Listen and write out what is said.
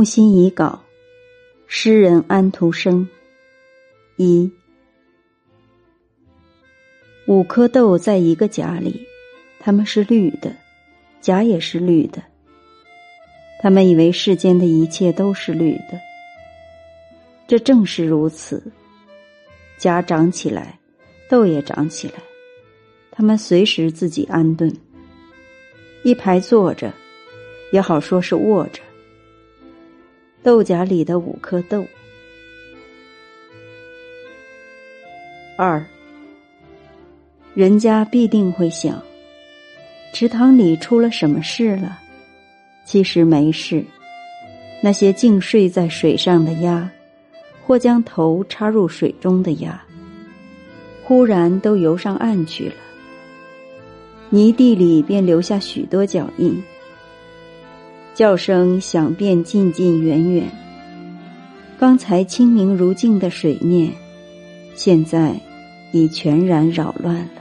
木心遗稿，诗人安徒生。一，五颗豆在一个荚里，它们是绿的，荚也是绿的。他们以为世间的一切都是绿的，这正是如此。荚长起来，豆也长起来，它们随时自己安顿，一排坐着，也好说是卧着。豆荚里的五颗豆。二，人家必定会想，池塘里出了什么事了？其实没事。那些静睡在水上的鸭，或将头插入水中的鸭，忽然都游上岸去了。泥地里便留下许多脚印。叫声响遍近近远远。刚才清明如镜的水面，现在已全然扰乱了。